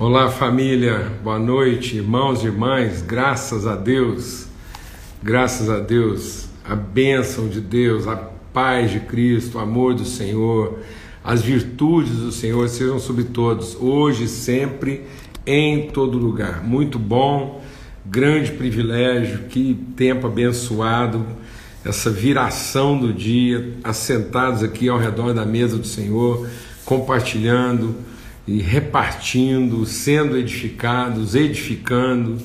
Olá família, boa noite, irmãos e irmãs, graças a Deus, graças a Deus, a bênção de Deus, a paz de Cristo, o amor do Senhor, as virtudes do Senhor sejam sobre todos, hoje, sempre, em todo lugar. Muito bom, grande privilégio, que tempo abençoado, essa viração do dia, assentados aqui ao redor da mesa do Senhor, compartilhando e repartindo, sendo edificados, edificando,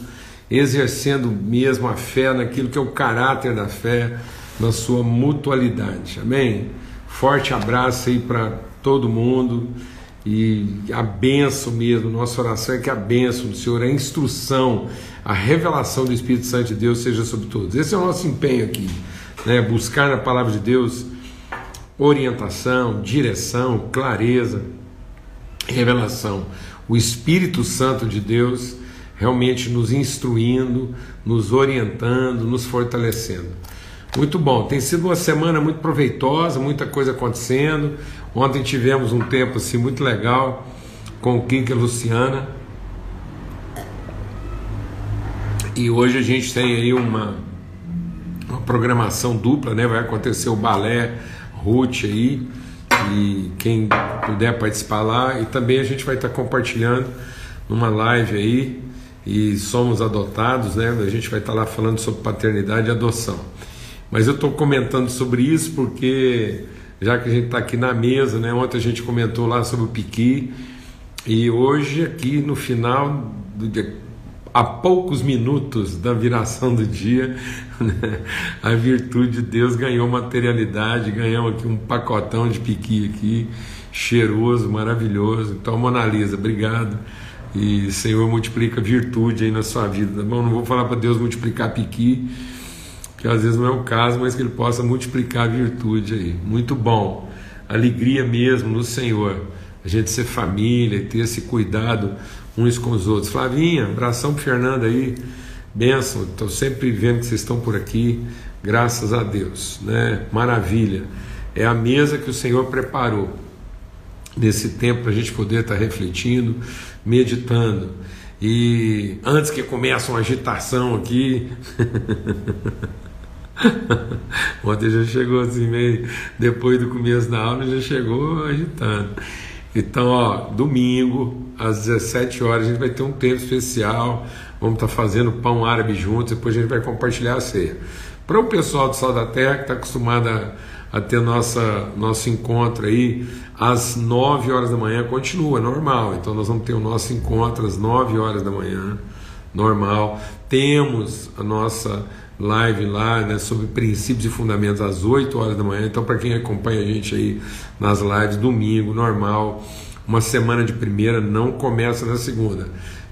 exercendo mesmo a fé naquilo que é o caráter da fé, na sua mutualidade. Amém? Forte abraço aí para todo mundo e a benção mesmo, nossa oração é que a benção do Senhor, a instrução, a revelação do Espírito Santo de Deus seja sobre todos. Esse é o nosso empenho aqui, né? buscar na palavra de Deus orientação, direção, clareza revelação. O Espírito Santo de Deus realmente nos instruindo, nos orientando, nos fortalecendo. Muito bom, tem sido uma semana muito proveitosa, muita coisa acontecendo. Ontem tivemos um tempo assim muito legal com o Kink e a Luciana. E hoje a gente tem aí uma, uma programação dupla, né? Vai acontecer o balé Ruth aí e quem puder participar lá. E também a gente vai estar compartilhando numa live aí. E somos adotados, né? A gente vai estar lá falando sobre paternidade e adoção. Mas eu estou comentando sobre isso porque, já que a gente está aqui na mesa, né? Ontem a gente comentou lá sobre o Piqui. E hoje, aqui no final do dia, a poucos minutos da viração do dia, a virtude de Deus ganhou materialidade, ganhamos aqui um pacotão de piqui aqui, cheiroso, maravilhoso. Então, Mona Lisa, obrigado. E Senhor multiplica virtude aí na sua vida, tá bom? Não vou falar para Deus multiplicar piqui, que às vezes não é o caso, mas que Ele possa multiplicar virtude aí. Muito bom. Alegria mesmo no Senhor. A gente ser família e ter esse cuidado uns com os outros. Flavinha, abração para Fernanda aí, benção, estou sempre vendo que vocês estão por aqui, graças a Deus, né? Maravilha. É a mesa que o Senhor preparou nesse tempo para a gente poder estar tá refletindo, meditando. E antes que comece uma agitação aqui, ontem já chegou assim, meio depois do começo da aula, já chegou agitando. Então, ó, domingo, às 17 horas, a gente vai ter um tempo especial. Vamos estar tá fazendo pão árabe juntos, depois a gente vai compartilhar a ceia. Para o pessoal do Sal da Terra, que está acostumado a, a, ter nossa, nosso encontro aí, às 9 horas da manhã, continua, normal. Então, nós vamos ter o nosso encontro às 9 horas da manhã, normal. Temos a nossa live lá né, sobre princípios e fundamentos às 8 horas da manhã. Então, para quem acompanha a gente aí nas lives, domingo, normal, uma semana de primeira não começa na segunda.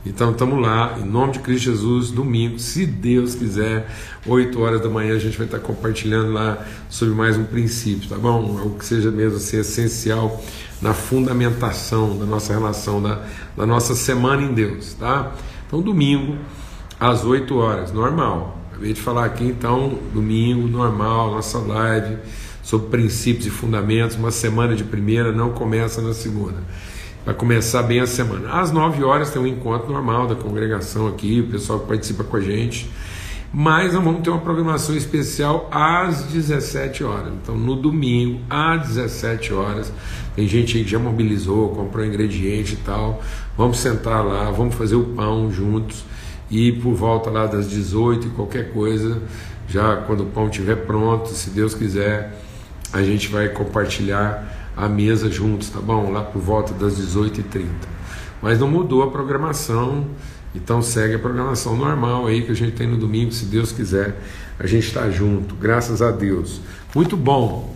Então estamos lá, em nome de Cristo Jesus, domingo, se Deus quiser, 8 horas da manhã a gente vai estar compartilhando lá sobre mais um princípio, tá bom? Algo que seja mesmo assim essencial na fundamentação da nossa relação, da, da nossa semana em Deus, tá? Então domingo, às 8 horas, normal, Acabei de falar aqui então, domingo, normal, nossa live sobre princípios e fundamentos. Uma semana de primeira não começa na segunda. Vai começar bem a semana. Às 9 horas tem um encontro normal da congregação aqui, o pessoal que participa com a gente. Mas nós vamos ter uma programação especial às 17 horas. Então, no domingo, às 17 horas, tem gente aí que já mobilizou, comprou ingrediente e tal. Vamos sentar lá, vamos fazer o pão juntos e por volta lá das 18 e qualquer coisa, já quando o pão estiver pronto, se Deus quiser, a gente vai compartilhar a mesa juntos, tá bom? Lá por volta das 18h30. Mas não mudou a programação, então segue a programação normal aí que a gente tem no domingo, se Deus quiser, a gente está junto, graças a Deus. Muito bom.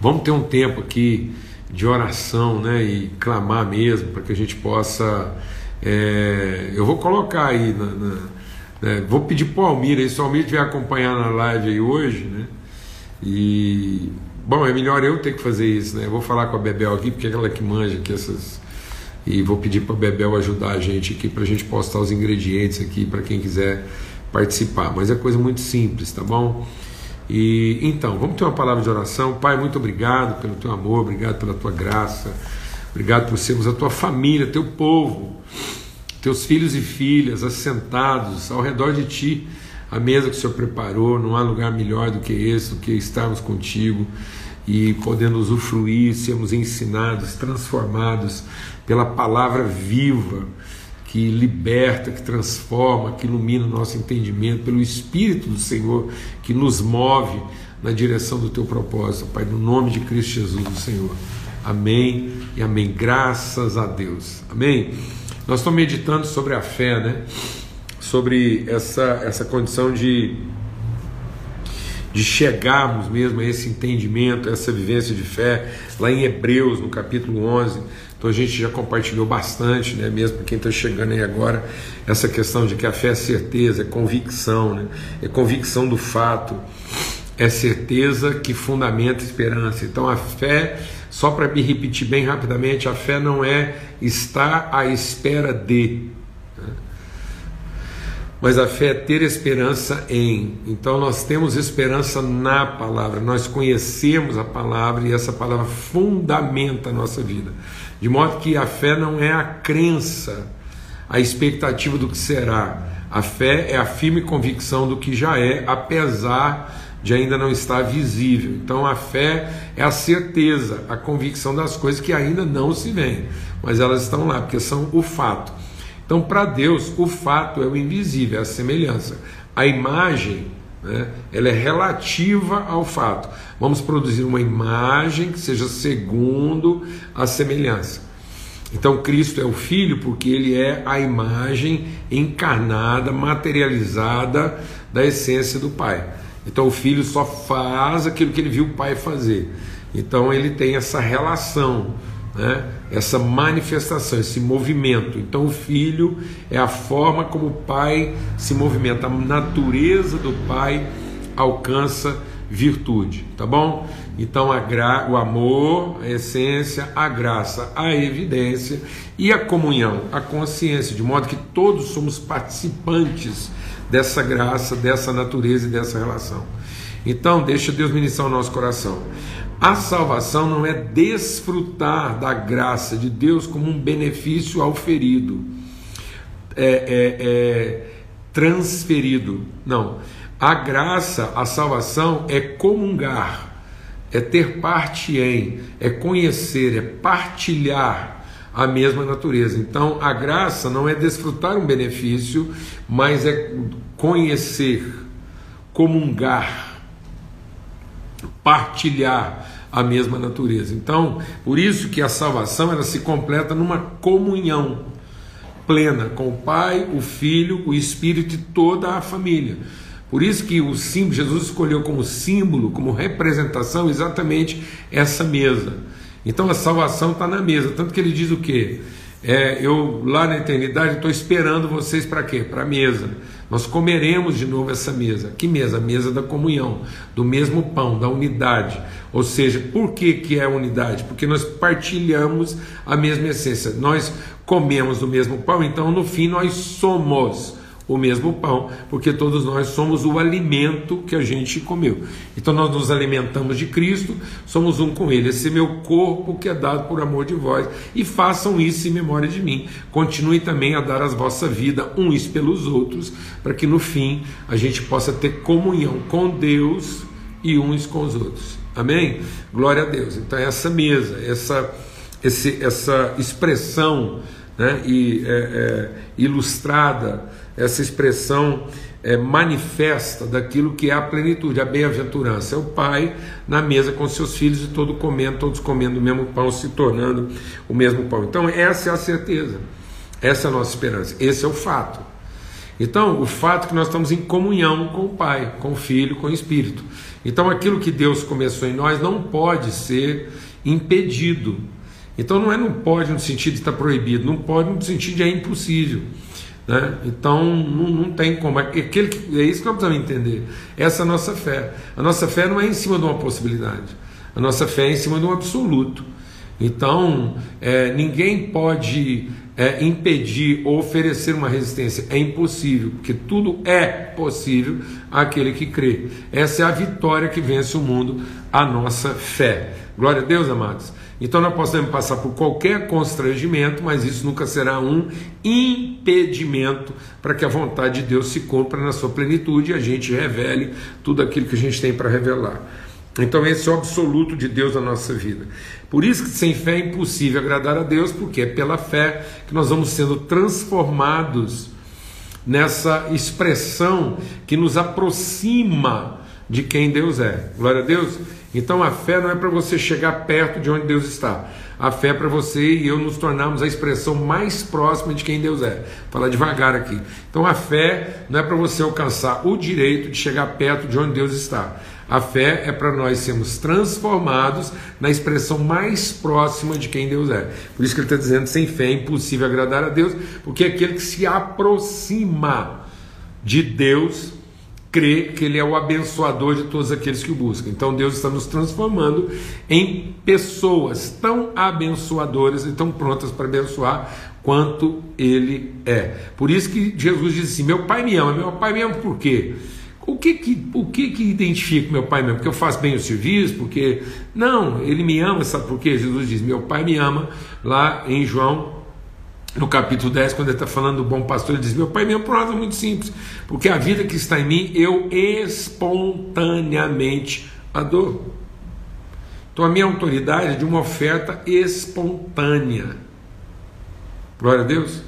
Vamos ter um tempo aqui de oração, né? E clamar mesmo, para que a gente possa é, eu vou colocar aí, na, na, né, vou pedir para o Almir, aí, se o Almir estiver acompanhando a live aí hoje, né? E, bom, é melhor eu ter que fazer isso, né? Eu vou falar com a Bebel aqui, porque é ela que manja aqui essas. E vou pedir para a Bebel ajudar a gente aqui, para a gente postar os ingredientes aqui, para quem quiser participar. Mas é coisa muito simples, tá bom? E então, vamos ter uma palavra de oração. Pai, muito obrigado pelo teu amor, obrigado pela tua graça Obrigado por sermos a tua família, teu povo, teus filhos e filhas assentados ao redor de ti, a mesa que o Senhor preparou. Não há lugar melhor do que esse, do que estarmos contigo e podendo usufruir, sermos ensinados, transformados pela palavra viva que liberta, que transforma, que ilumina o nosso entendimento, pelo Espírito do Senhor que nos move na direção do teu propósito, Pai, no nome de Cristo Jesus, do Senhor. Amém e amém. Graças a Deus. Amém. Nós estamos meditando sobre a fé, né? Sobre essa, essa condição de, de chegarmos mesmo a esse entendimento, a essa vivência de fé, lá em Hebreus, no capítulo 11. Então a gente já compartilhou bastante, né? mesmo quem está chegando aí agora, essa questão de que a fé é certeza, é convicção, né? é convicção do fato é certeza que fundamenta esperança. Então a fé, só para me repetir bem rapidamente, a fé não é estar à espera de, né? mas a fé é ter esperança em. Então nós temos esperança na palavra, nós conhecemos a palavra e essa palavra fundamenta a nossa vida. De modo que a fé não é a crença, a expectativa do que será. A fé é a firme convicção do que já é, apesar de ainda não estar visível. Então a fé é a certeza, a convicção das coisas que ainda não se veem, mas elas estão lá, porque são o fato. Então, para Deus, o fato é o invisível, é a semelhança. A imagem, né, ela é relativa ao fato. Vamos produzir uma imagem que seja segundo a semelhança. Então, Cristo é o Filho porque ele é a imagem encarnada, materializada da essência do Pai. Então o filho só faz aquilo que ele viu o pai fazer. Então ele tem essa relação, né? essa manifestação, esse movimento. Então o filho é a forma como o pai se movimenta, a natureza do pai alcança virtude, tá bom? Então a gra... o amor, a essência, a graça, a evidência e a comunhão, a consciência, de modo que todos somos participantes dessa graça, dessa natureza e dessa relação. Então, deixa Deus ministrar o nosso coração. A salvação não é desfrutar da graça de Deus como um benefício auferido, é, é, é transferido. Não. A graça, a salvação é comungar, é ter parte em, é conhecer, é partilhar a mesma natureza. Então, a graça não é desfrutar um benefício, mas é conhecer, comungar, partilhar a mesma natureza. Então, por isso que a salvação ela se completa numa comunhão plena com o Pai, o Filho, o Espírito e toda a família. Por isso que o símbolo Jesus escolheu como símbolo, como representação exatamente essa mesa. Então a salvação está na mesa. Tanto que ele diz o quê? É, eu lá na eternidade estou esperando vocês para quê? Para a mesa. Nós comeremos de novo essa mesa. Que mesa? A mesa da comunhão, do mesmo pão, da unidade. Ou seja, por que, que é unidade? Porque nós partilhamos a mesma essência. Nós comemos o mesmo pão, então no fim nós somos o mesmo pão, porque todos nós somos o alimento que a gente comeu. Então nós nos alimentamos de Cristo, somos um com Ele. Esse é meu corpo que é dado por amor de vós, e façam isso em memória de mim. Continue também a dar as vossa vida uns pelos outros, para que no fim a gente possa ter comunhão com Deus e uns com os outros. Amém? Glória a Deus. Então essa mesa, essa, esse, essa expressão né, e, é, é, ilustrada essa expressão é, manifesta daquilo que é a plenitude, a bem-aventurança. É o pai na mesa com seus filhos e todo comendo, todos comendo o mesmo pão, se tornando o mesmo pão. Então, essa é a certeza, essa é a nossa esperança, esse é o fato. Então, o fato é que nós estamos em comunhão com o Pai, com o Filho, com o Espírito. Então, aquilo que Deus começou em nós não pode ser impedido. Então, não é não pode no sentido de estar proibido, não pode no sentido de é impossível. Né? Então não, não tem como. É, aquele que, é isso que nós precisamos entender. Essa é a nossa fé. A nossa fé não é em cima de uma possibilidade. A nossa fé é em cima de um absoluto. Então, é, ninguém pode é, impedir ou oferecer uma resistência. É impossível, porque tudo é possível àquele que crê. Essa é a vitória que vence o mundo, a nossa fé. Glória a Deus, amados. Então nós podemos passar por qualquer constrangimento, mas isso nunca será um impedimento para que a vontade de Deus se cumpra na sua plenitude e a gente revele tudo aquilo que a gente tem para revelar. Então, esse é o absoluto de Deus na nossa vida. Por isso que sem fé é impossível agradar a Deus, porque é pela fé que nós vamos sendo transformados nessa expressão que nos aproxima de quem Deus é. Glória a Deus. Então a fé não é para você chegar perto de onde Deus está. A fé é para você e eu nos tornarmos a expressão mais próxima de quem Deus é. Vou falar devagar aqui. Então a fé não é para você alcançar o direito de chegar perto de onde Deus está. A fé é para nós sermos transformados na expressão mais próxima de quem Deus é. Por isso que ele está dizendo: sem fé é impossível agradar a Deus, porque aquele que se aproxima de Deus crê que Ele é o abençoador de todos aqueles que o buscam. Então Deus está nos transformando em pessoas tão abençoadoras e tão prontas para abençoar quanto Ele é. Por isso que Jesus diz assim: Meu Pai me ama. Meu Pai me ama por quê? O que que, o que que identifica meu pai mesmo? Porque eu faço bem o serviço? Porque. Não, ele me ama, sabe por quê? Jesus diz: Meu pai me ama, lá em João, no capítulo 10, quando ele está falando do bom pastor, ele diz: Meu pai me ama por uma razão muito simples, porque a vida que está em mim eu espontaneamente a. Então a minha autoridade é de uma oferta espontânea. Glória a Deus.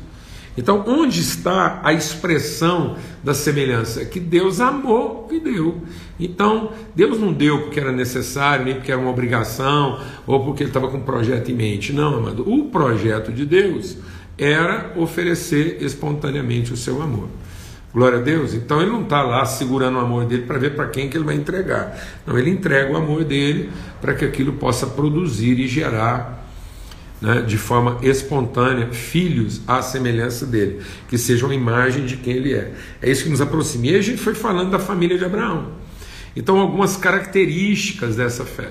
Então, onde está a expressão da semelhança? Que Deus amou e deu. Então, Deus não deu porque era necessário, nem porque era uma obrigação, ou porque ele estava com um projeto em mente. Não, amado. O projeto de Deus era oferecer espontaneamente o seu amor. Glória a Deus. Então ele não está lá segurando o amor dele para ver para quem que ele vai entregar. Não, ele entrega o amor dele para que aquilo possa produzir e gerar né, de forma espontânea, filhos à semelhança dele, que sejam a imagem de quem ele é. É isso que nos aproxima. E a gente foi falando da família de Abraão. Então, algumas características dessa fé,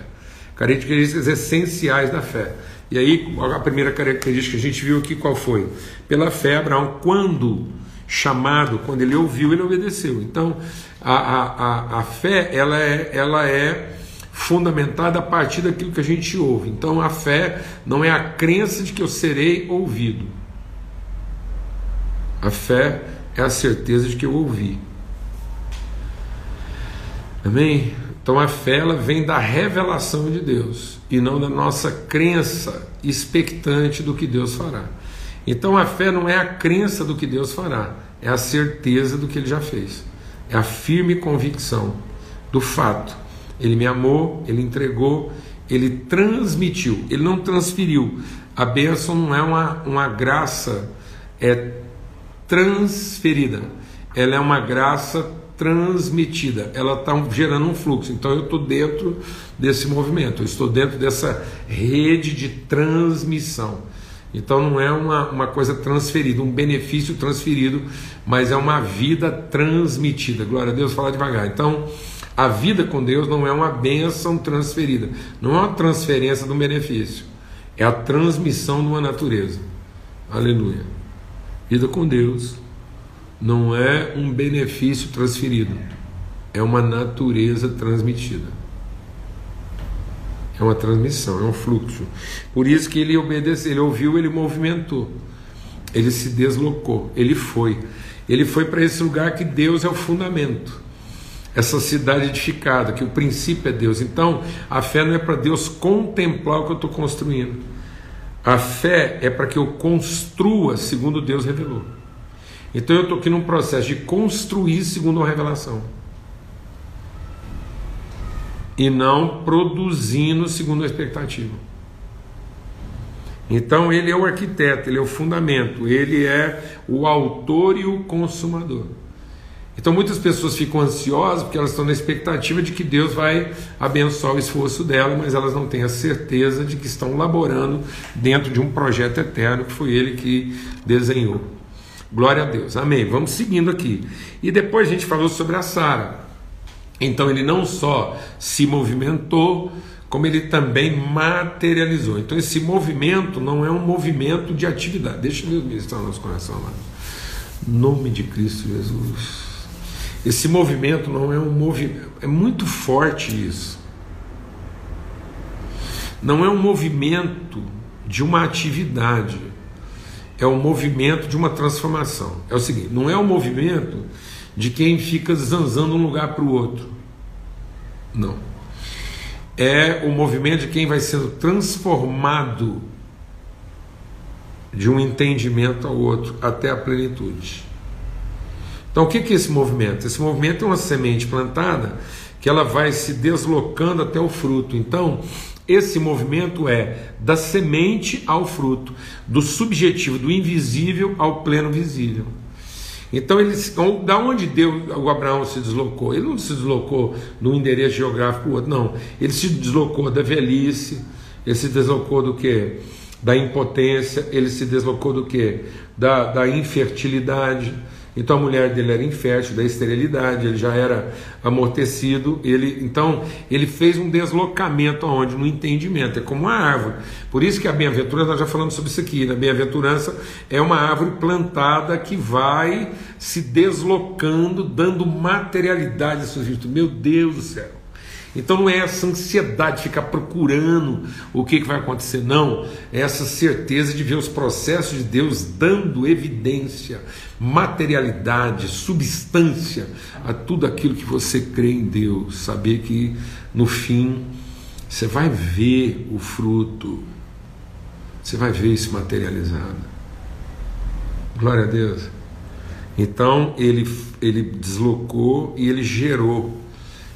características essenciais da fé. E aí, a primeira característica que a gente viu aqui, qual foi? Pela fé, Abraão, quando chamado, quando ele ouviu, ele obedeceu. Então, a, a, a, a fé, ela é, ela é fundamentada a partir daquilo que a gente ouve. Então a fé não é a crença de que eu serei ouvido. A fé é a certeza de que eu ouvi. Amém? Então a fé ela vem da revelação de Deus e não da nossa crença expectante do que Deus fará. Então a fé não é a crença do que Deus fará, é a certeza do que ele já fez. É a firme convicção do fato ele me amou, ele entregou, ele transmitiu, ele não transferiu. A bênção não é uma, uma graça é transferida, ela é uma graça transmitida, ela está gerando um fluxo. Então eu estou dentro desse movimento, eu estou dentro dessa rede de transmissão. Então não é uma, uma coisa transferida, um benefício transferido, mas é uma vida transmitida. Glória a Deus, falar devagar. Então a vida com Deus não é uma bênção transferida, não é uma transferência de um benefício, é a transmissão de uma natureza. Aleluia. Vida com Deus não é um benefício transferido, é uma natureza transmitida. É uma transmissão, é um fluxo. Por isso que ele obedeceu, ele ouviu, ele movimentou. Ele se deslocou, ele foi. Ele foi para esse lugar que Deus é o fundamento essa cidade edificada, que o princípio é Deus. Então, a fé não é para Deus contemplar o que eu estou construindo. A fé é para que eu construa segundo Deus revelou. Então eu estou aqui num processo de construir segundo a revelação. E não produzindo segundo a expectativa. Então ele é o arquiteto, ele é o fundamento, ele é o autor e o consumador. Então muitas pessoas ficam ansiosas porque elas estão na expectativa de que Deus vai abençoar o esforço dela, mas elas não têm a certeza de que estão laborando dentro de um projeto eterno que foi Ele que desenhou. Glória a Deus. Amém. Vamos seguindo aqui. E depois a gente falou sobre a Sara. Então ele não só se movimentou, como ele também materializou. Então, esse movimento não é um movimento de atividade. Deixa Deus ministrar nosso coração, lá. Nome de Cristo Jesus. Esse movimento não é um movimento. É muito forte isso. Não é um movimento de uma atividade. É um movimento de uma transformação. É o seguinte: não é um movimento de quem fica zanzando um lugar para o outro. Não é o movimento de quem vai sendo transformado de um entendimento ao outro até a plenitude. Então, o que é esse movimento? Esse movimento é uma semente plantada que ela vai se deslocando até o fruto. Então, esse movimento é da semente ao fruto, do subjetivo, do invisível ao pleno visível. Então, ele, da onde Deus, o Abraão se deslocou? Ele não se deslocou num endereço geográfico outro, não. Ele se deslocou da velhice, ele se deslocou do que? Da impotência, ele se deslocou do que? Da, da infertilidade então a mulher dele era infértil, da esterilidade, ele já era amortecido, ele então ele fez um deslocamento aonde no entendimento, é como uma árvore. Por isso que a bem-aventurança, nós já falamos sobre isso aqui, a bem-aventurança é uma árvore plantada que vai se deslocando, dando materialidade às suas. Meu Deus do céu. Então não é essa ansiedade de ficar procurando o que, que vai acontecer, não. É essa certeza de ver os processos de Deus dando evidência, materialidade, substância a tudo aquilo que você crê em Deus. Saber que no fim você vai ver o fruto, você vai ver isso materializado. Glória a Deus. Então ele, ele deslocou e ele gerou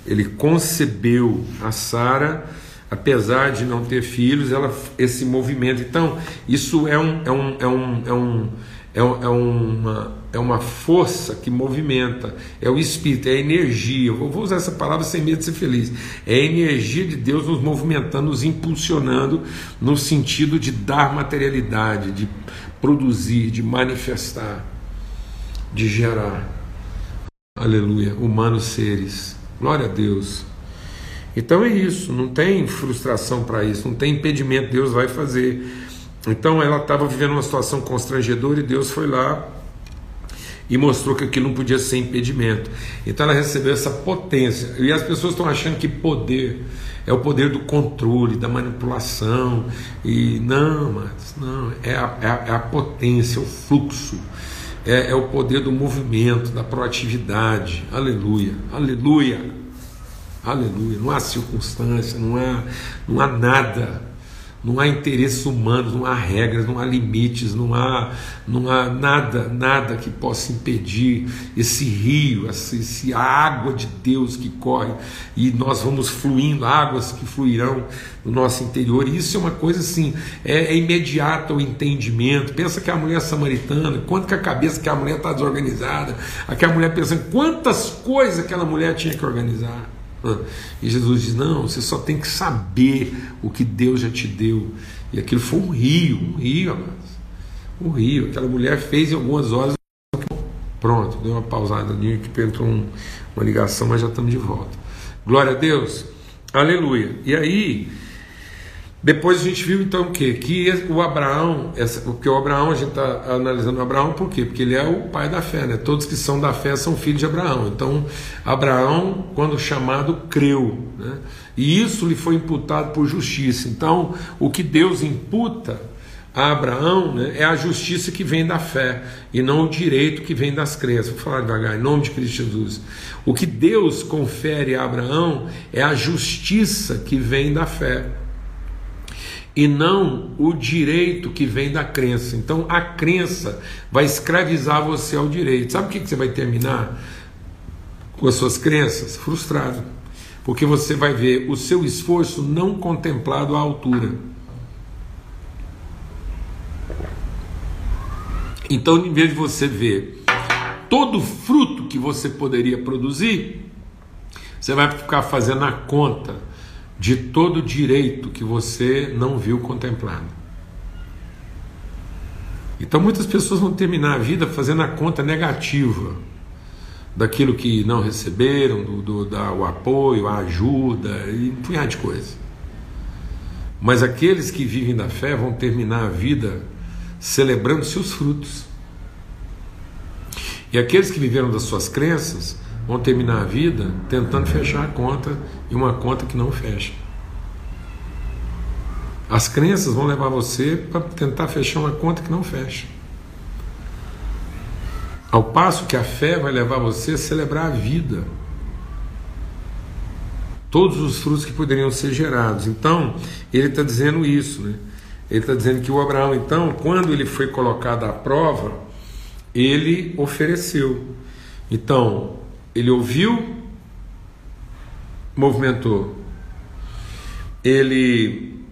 ele concebeu a Sara, apesar de não ter filhos, ela, esse movimento. Então, isso é, um, é, um, é, um, é, um, é, um, é, uma, é uma força que movimenta, é o Espírito, é a energia. Eu vou usar essa palavra sem medo de ser feliz. É a energia de Deus nos movimentando, nos impulsionando no sentido de dar materialidade, de produzir, de manifestar, de gerar. Aleluia, humanos seres Glória a Deus. Então é isso, não tem frustração para isso, não tem impedimento, Deus vai fazer. Então ela estava vivendo uma situação constrangedora e Deus foi lá e mostrou que aquilo não podia ser impedimento. Então ela recebeu essa potência. E as pessoas estão achando que poder é o poder do controle, da manipulação. E não, mas não, é a, é a, é a potência, é o fluxo. É, é, o poder do movimento, da proatividade. Aleluia, aleluia, aleluia. Não há circunstância, não há, não há nada não há interesses humanos, não há regras, não há limites, não há, não há nada, nada que possa impedir esse rio, essa, essa água de Deus que corre e nós vamos fluindo, águas que fluirão no nosso interior. E isso é uma coisa assim, é, é imediato o entendimento. Pensa que a mulher samaritana, quanto que a cabeça que a mulher está desorganizada, aquela mulher pensando quantas coisas aquela mulher tinha que organizar. E Jesus diz: Não, você só tem que saber o que Deus já te deu. E aquilo foi um rio, um rio, amados. Um rio. Aquela mulher fez em algumas horas. Pronto, deu uma pausada ali que entrou um, uma ligação, mas já estamos de volta. Glória a Deus. Aleluia. E aí, depois a gente viu então o quê? Que o Abraão, essa, porque o Abraão, a gente está analisando o Abraão por quê? Porque ele é o pai da fé, né? Todos que são da fé são filhos de Abraão. Então, Abraão, quando chamado, creu, né? E isso lhe foi imputado por justiça. Então, o que Deus imputa a Abraão né, é a justiça que vem da fé e não o direito que vem das crenças. Vou falar devagar, em nome de Cristo Jesus. O que Deus confere a Abraão é a justiça que vem da fé e não o direito que vem da crença. Então a crença vai escravizar você ao direito. Sabe o que você vai terminar com as suas crenças? Frustrado. Porque você vai ver o seu esforço não contemplado à altura. Então, em vez de você ver todo o fruto que você poderia produzir, você vai ficar fazendo a conta de todo direito que você não viu contemplado. Então muitas pessoas vão terminar a vida fazendo a conta negativa daquilo que não receberam, do, do da, o apoio, a ajuda e um punhado de coisa. Mas aqueles que vivem da fé vão terminar a vida celebrando seus frutos. E aqueles que viveram das suas crenças vão terminar a vida tentando fechar a conta e uma conta que não fecha. As crenças vão levar você para tentar fechar uma conta que não fecha. Ao passo que a fé vai levar você a celebrar a vida. Todos os frutos que poderiam ser gerados. Então, ele está dizendo isso. Né? Ele está dizendo que o Abraão, então, quando ele foi colocado à prova, ele ofereceu. Então, ele ouviu, movimentou. Ele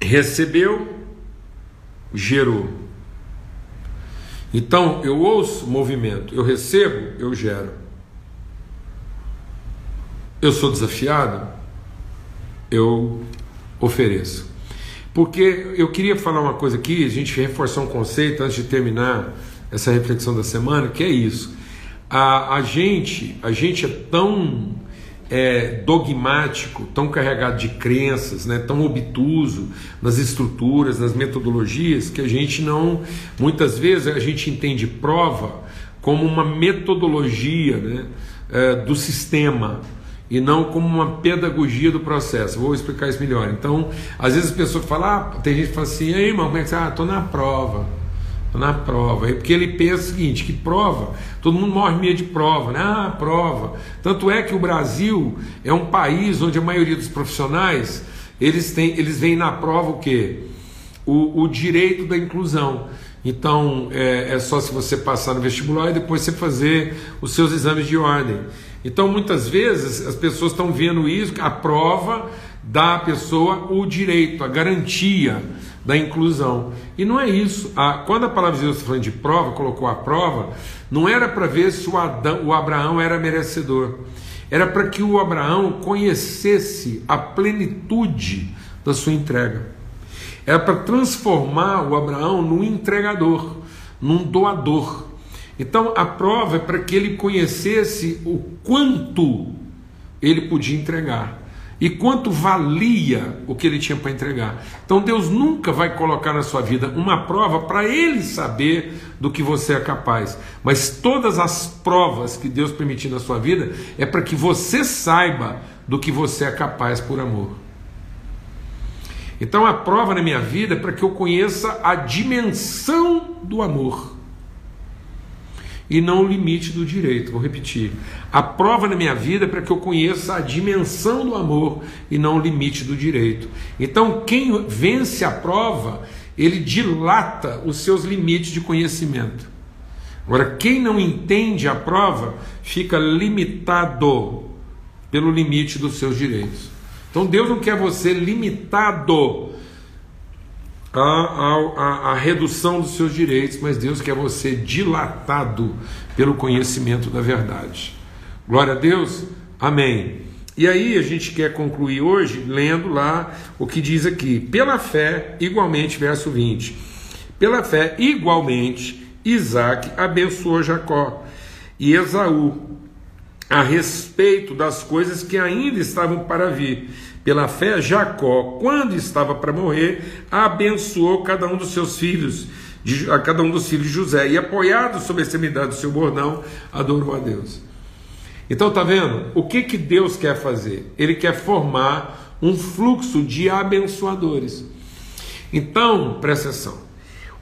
recebeu, gerou. Então eu ouço movimento, eu recebo, eu gero. Eu sou desafiado, eu ofereço. Porque eu queria falar uma coisa aqui, a gente reforçar um conceito antes de terminar essa reflexão da semana, que é isso. A, a gente, a gente é tão é, dogmático, tão carregado de crenças, né, tão obtuso nas estruturas, nas metodologias, que a gente não, muitas vezes a gente entende prova como uma metodologia né, é, do sistema e não como uma pedagogia do processo. Vou explicar isso melhor. Então, às vezes as pessoas falam, ah, tem gente que fala assim, ei irmão, como é que você? Ah, estou na prova na prova. É porque ele pensa o seguinte: que prova, todo mundo morre medo de prova, né? Ah, prova. Tanto é que o Brasil é um país onde a maioria dos profissionais eles têm, eles veem na prova o quê? O, o direito da inclusão. Então é, é só se você passar no vestibular e depois você fazer os seus exames de ordem. Então muitas vezes as pessoas estão vendo isso, a prova dá à pessoa o direito, a garantia da inclusão. E não é isso. A, quando a palavra de Deus está falando de prova, colocou a prova, não era para ver se o, Adão, o Abraão era merecedor. Era para que o Abraão conhecesse a plenitude da sua entrega. Era para transformar o Abraão num entregador, num doador. Então a prova é para que ele conhecesse o quanto ele podia entregar e quanto valia o que ele tinha para entregar. Então Deus nunca vai colocar na sua vida uma prova para ele saber do que você é capaz, mas todas as provas que Deus permitir na sua vida é para que você saiba do que você é capaz por amor. Então a prova na minha vida é para que eu conheça a dimensão do amor e não o limite do direito. Vou repetir. A prova na minha vida é para que eu conheça a dimensão do amor e não o limite do direito. Então, quem vence a prova, ele dilata os seus limites de conhecimento. Agora, quem não entende a prova, fica limitado pelo limite dos seus direitos. Então, Deus não quer você limitado a, a, a, redução dos seus direitos, mas Deus quer você dilatado pelo conhecimento da verdade. Glória a Deus, amém. E aí a gente quer concluir hoje lendo lá o que diz aqui: pela fé, igualmente, verso 20. Pela fé, igualmente, Isaac abençoou Jacó e Esaú a respeito das coisas que ainda estavam para vir pela fé, Jacó, quando estava para morrer, abençoou cada um dos seus filhos, a cada um dos filhos de José, e apoiado sobre a extremidade do seu bordão, adorou a Deus. Então, tá vendo? O que, que Deus quer fazer? Ele quer formar um fluxo de abençoadores. Então, presta atenção.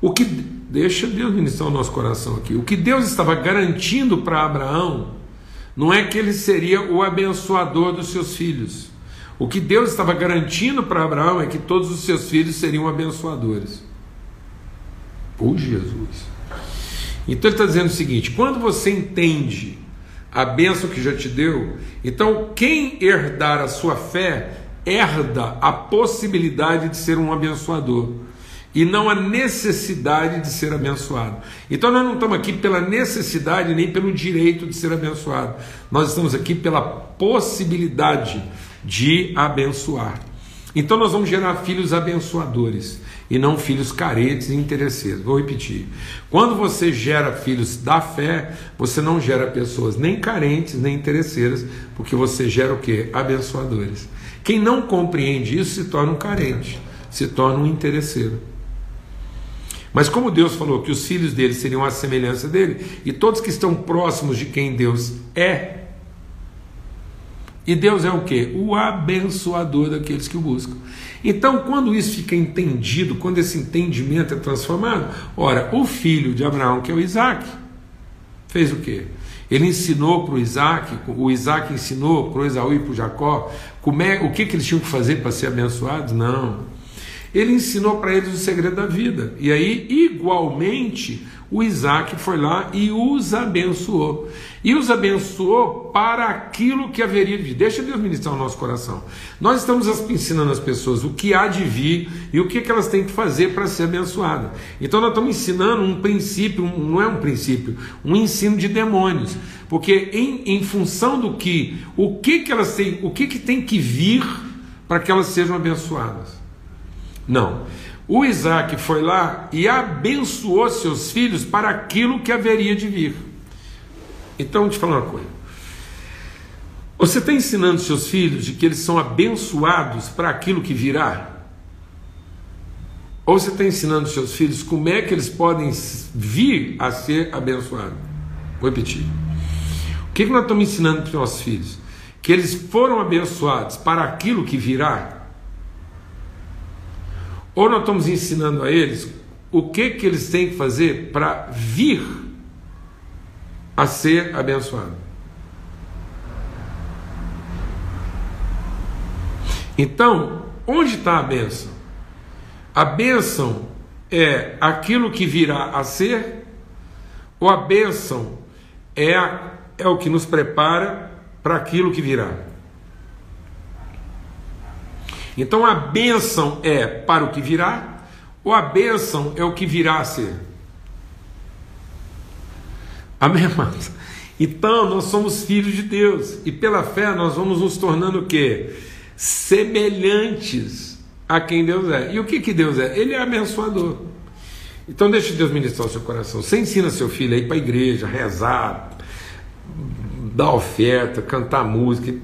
O que deixa Deus ministrar o nosso coração aqui. O que Deus estava garantindo para Abraão não é que ele seria o abençoador dos seus filhos. O que Deus estava garantindo para Abraão é que todos os seus filhos seriam abençoadores. Por Jesus. Então ele está dizendo o seguinte: quando você entende a bênção que já te deu, então quem herdar a sua fé herda a possibilidade de ser um abençoador e não a necessidade de ser abençoado. Então nós não estamos aqui pela necessidade nem pelo direito de ser abençoado. Nós estamos aqui pela possibilidade de abençoar. Então nós vamos gerar filhos abençoadores e não filhos carentes e interesseiros. Vou repetir. Quando você gera filhos da fé, você não gera pessoas nem carentes nem interesseiras, porque você gera o que? Abençoadores. Quem não compreende isso se torna um carente, se torna um interesseiro. Mas como Deus falou que os filhos dele seriam a semelhança dele, e todos que estão próximos de quem Deus é, e Deus é o que? O abençoador daqueles que o buscam. Então, quando isso fica entendido, quando esse entendimento é transformado, ora, o filho de Abraão, que é o Isaac, fez o quê? Ele ensinou para o Isaac, o Isaac ensinou para o Esaú e para o Jacó como é, o que, que eles tinham que fazer para ser abençoados? Não. Ele ensinou para eles o segredo da vida. E aí, igualmente, o Isaac foi lá e os abençoou. E os abençoou para aquilo que haveria de vir. Deixa Deus ministrar o nosso coração. Nós estamos ensinando as pessoas o que há de vir e o que, que elas têm que fazer para ser abençoadas. Então nós estamos ensinando um princípio, não é um princípio, um ensino de demônios. Porque em, em função do que, o que, que elas têm, o que, que tem que vir para que elas sejam abençoadas. Não. O Isaac foi lá e abençoou seus filhos para aquilo que haveria de vir. Então, eu te falar uma coisa. Você está ensinando seus filhos de que eles são abençoados para aquilo que virá? Ou você está ensinando seus filhos como é que eles podem vir a ser abençoados? Vou repetir. O que, que nós estamos ensinando para os nossos filhos? Que eles foram abençoados para aquilo que virá? Ou nós estamos ensinando a eles o que, que eles têm que fazer para vir a ser abençoado. Então, onde está a bênção? A bênção é aquilo que virá a ser, ou a bênção é, a, é o que nos prepara para aquilo que virá? Então a bênção é para o que virá, ou a bênção é o que virá a ser? Amém, amados? Então nós somos filhos de Deus e pela fé nós vamos nos tornando o quê? Semelhantes a quem Deus é. E o que, que Deus é? Ele é abençoador. Então deixe Deus ministrar o seu coração. Você ensina seu filho a ir para a igreja, rezar, dar oferta, cantar música.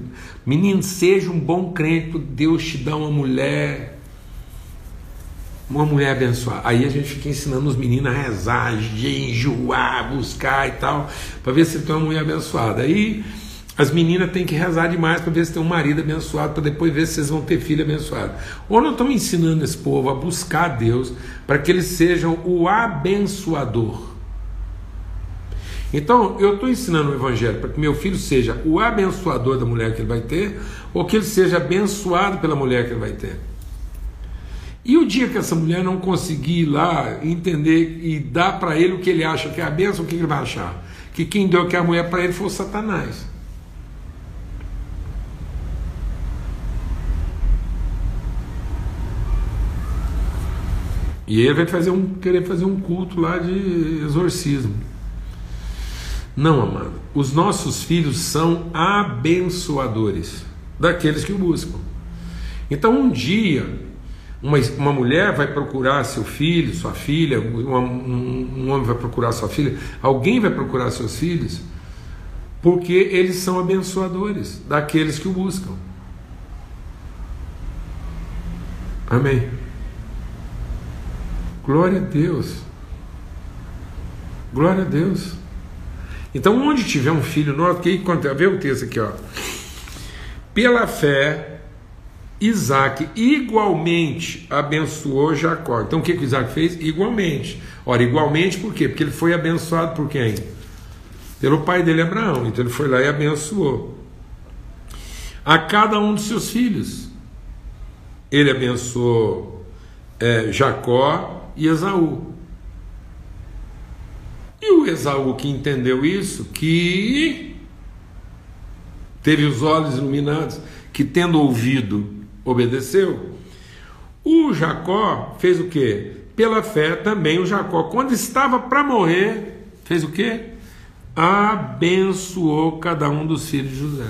Menino, seja um bom crente, Deus te dá uma mulher, uma mulher abençoada. Aí a gente fica ensinando os meninos a rezar, jejuar, buscar e tal, para ver se tem uma mulher abençoada. Aí as meninas têm que rezar demais para ver se tem um marido abençoado, para depois ver se vocês vão ter filho abençoado. Ou nós estamos ensinando esse povo a buscar Deus para que eles sejam o abençoador. Então, eu estou ensinando o Evangelho para que meu filho seja o abençoador da mulher que ele vai ter, ou que ele seja abençoado pela mulher que ele vai ter. E o dia que essa mulher não conseguir ir lá entender e dar para ele o que ele acha que é a benção, o que ele vai achar? Que quem deu que a mulher para ele foi o Satanás. E ele vai fazer um, querer fazer um culto lá de exorcismo. Não, amado. Os nossos filhos são abençoadores daqueles que o buscam. Então, um dia, uma, uma mulher vai procurar seu filho, sua filha, uma, um, um homem vai procurar sua filha, alguém vai procurar seus filhos, porque eles são abençoadores daqueles que o buscam. Amém. Glória a Deus. Glória a Deus. Então, onde tiver um filho nosso, que vê o texto aqui, ó. Pela fé, Isaac igualmente abençoou Jacó. Então, o que, que Isaac fez? Igualmente. Ora, igualmente por quê? Porque ele foi abençoado por quem? Pelo pai dele, Abraão. Então, ele foi lá e abençoou. A cada um dos seus filhos. Ele abençoou é, Jacó e Esaú. E o Esaú que entendeu isso, que teve os olhos iluminados, que tendo ouvido, obedeceu. O Jacó fez o quê? Pela fé também o Jacó, quando estava para morrer, fez o quê? Abençoou cada um dos filhos de José.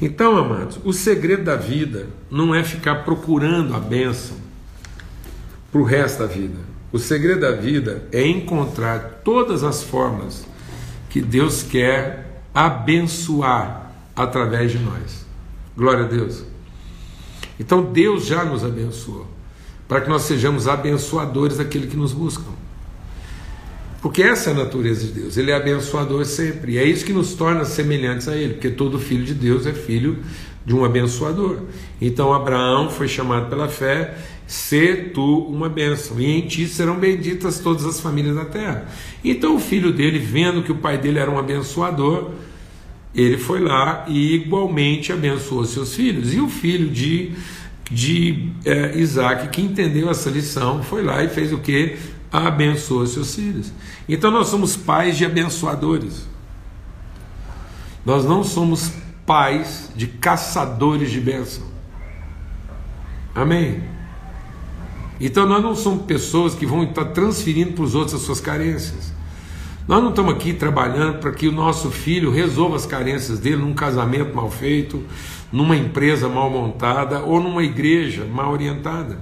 Então, amados, o segredo da vida não é ficar procurando a bênção para o resto da vida. O segredo da vida é encontrar todas as formas que Deus quer abençoar através de nós. Glória a Deus. Então Deus já nos abençoou, para que nós sejamos abençoadores daquele que nos buscam. Porque essa é a natureza de Deus, Ele é abençoador sempre, e é isso que nos torna semelhantes a Ele, porque todo filho de Deus é filho de um abençoador. Então Abraão foi chamado pela fé, ser tu uma bênção, e em ti serão benditas todas as famílias da terra. Então o filho dele, vendo que o pai dele era um abençoador, ele foi lá e igualmente abençoou seus filhos. E o filho de, de é, Isaac, que entendeu essa lição, foi lá e fez o que? Abençoou seus filhos. Então nós somos pais de abençoadores. Nós não somos pais de caçadores de bênção. Amém? Então nós não somos pessoas que vão estar transferindo para os outros as suas carências. Nós não estamos aqui trabalhando para que o nosso filho resolva as carências dele num casamento mal feito, numa empresa mal montada ou numa igreja mal orientada.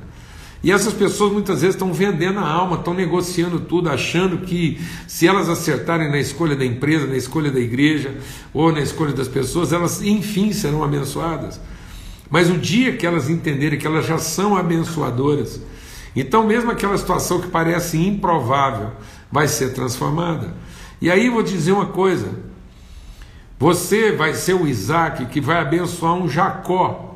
E essas pessoas muitas vezes estão vendendo a alma, estão negociando tudo, achando que se elas acertarem na escolha da empresa, na escolha da igreja ou na escolha das pessoas, elas enfim serão abençoadas. Mas o dia que elas entenderem que elas já são abençoadoras, então mesmo aquela situação que parece improvável vai ser transformada. E aí vou dizer uma coisa: você vai ser o Isaac que vai abençoar um Jacó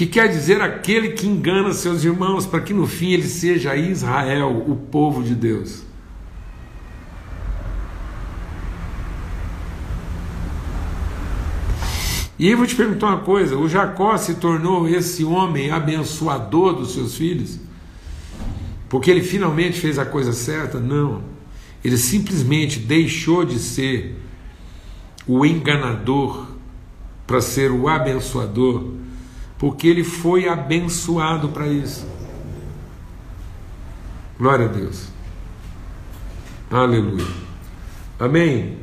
que quer dizer aquele que engana seus irmãos, para que no fim ele seja Israel, o povo de Deus. E aí eu vou te perguntar uma coisa: o Jacó se tornou esse homem abençoador dos seus filhos? Porque ele finalmente fez a coisa certa? Não. Ele simplesmente deixou de ser o enganador para ser o abençoador porque ele foi abençoado para isso. Glória a Deus. Aleluia. Amém.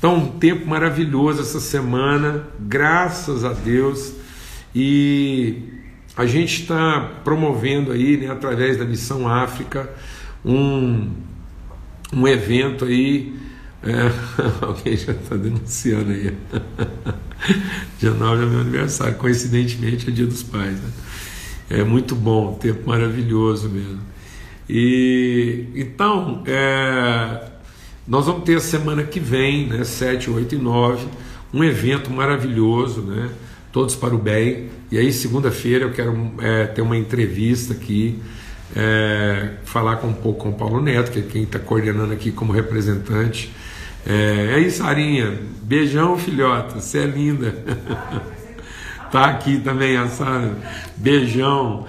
Então, um tempo maravilhoso essa semana, graças a Deus. E a gente está promovendo aí, né, através da Missão África, um, um evento aí. É, alguém já está denunciando aí. dia 9 é meu aniversário, coincidentemente é dia dos pais. Né? É muito bom, tempo maravilhoso mesmo. E então, é, nós vamos ter a semana que vem, né, 7, 8 e 9, um evento maravilhoso, né? Todos para o bem. E aí, segunda-feira, eu quero é, ter uma entrevista aqui, é, falar com um pouco com o Paulo Neto, que é quem está coordenando aqui como representante é, é isso, Sarinha. Beijão, filhota. Você é linda. tá aqui também a Sara. Beijão.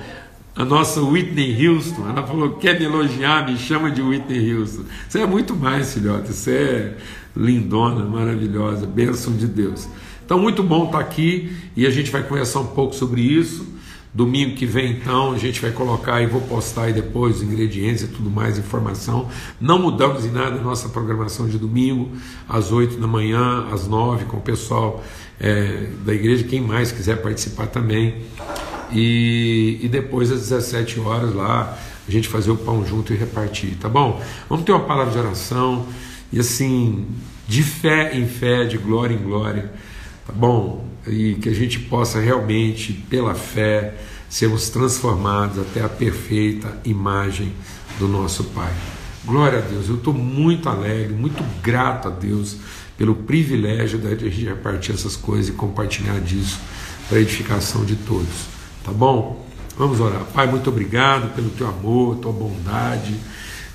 A nossa Whitney Houston, ela falou: quer me elogiar, me chama de Whitney Houston. Você é muito mais, filhota. Você é lindona, maravilhosa. Bênção de Deus. Então, muito bom estar aqui e a gente vai conversar um pouco sobre isso. Domingo que vem, então, a gente vai colocar e vou postar aí depois os ingredientes e tudo mais, informação. Não mudamos em nada a nossa programação de domingo, às 8 da manhã, às 9, com o pessoal é, da igreja, quem mais quiser participar também. E, e depois às 17 horas lá, a gente fazer o pão junto e repartir, tá bom? Vamos ter uma palavra de oração e assim, de fé em fé, de glória em glória, tá bom? e que a gente possa realmente, pela fé, sermos transformados até a perfeita imagem do nosso Pai. Glória a Deus, eu estou muito alegre, muito grato a Deus pelo privilégio de a gente repartir essas coisas e compartilhar disso para a edificação de todos, tá bom? Vamos orar. Pai, muito obrigado pelo teu amor, tua bondade,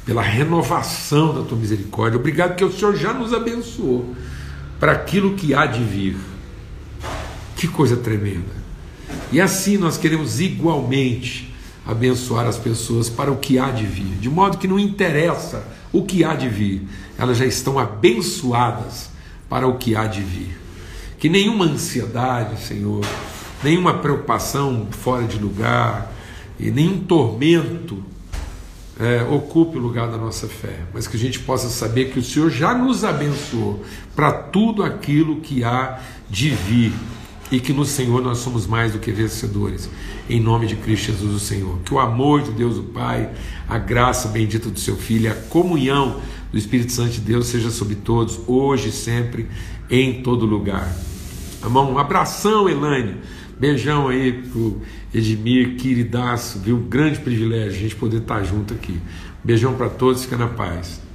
pela renovação da tua misericórdia. Obrigado que o Senhor já nos abençoou para aquilo que há de vir. Que coisa tremenda. E assim nós queremos igualmente abençoar as pessoas para o que há de vir, de modo que não interessa o que há de vir, elas já estão abençoadas para o que há de vir. Que nenhuma ansiedade, Senhor, nenhuma preocupação fora de lugar e nenhum tormento é, ocupe o lugar da nossa fé, mas que a gente possa saber que o Senhor já nos abençoou para tudo aquilo que há de vir e que no Senhor nós somos mais do que vencedores. Em nome de Cristo Jesus, o Senhor. Que o amor de Deus, o Pai, a graça bendita do seu Filho, a comunhão do Espírito Santo de Deus seja sobre todos, hoje e sempre, em todo lugar. Bom? Um abração, Elaine. Beijão aí pro Edmir, queridaço, viu? Grande privilégio a gente poder estar junto aqui. Beijão para todos, fica na paz.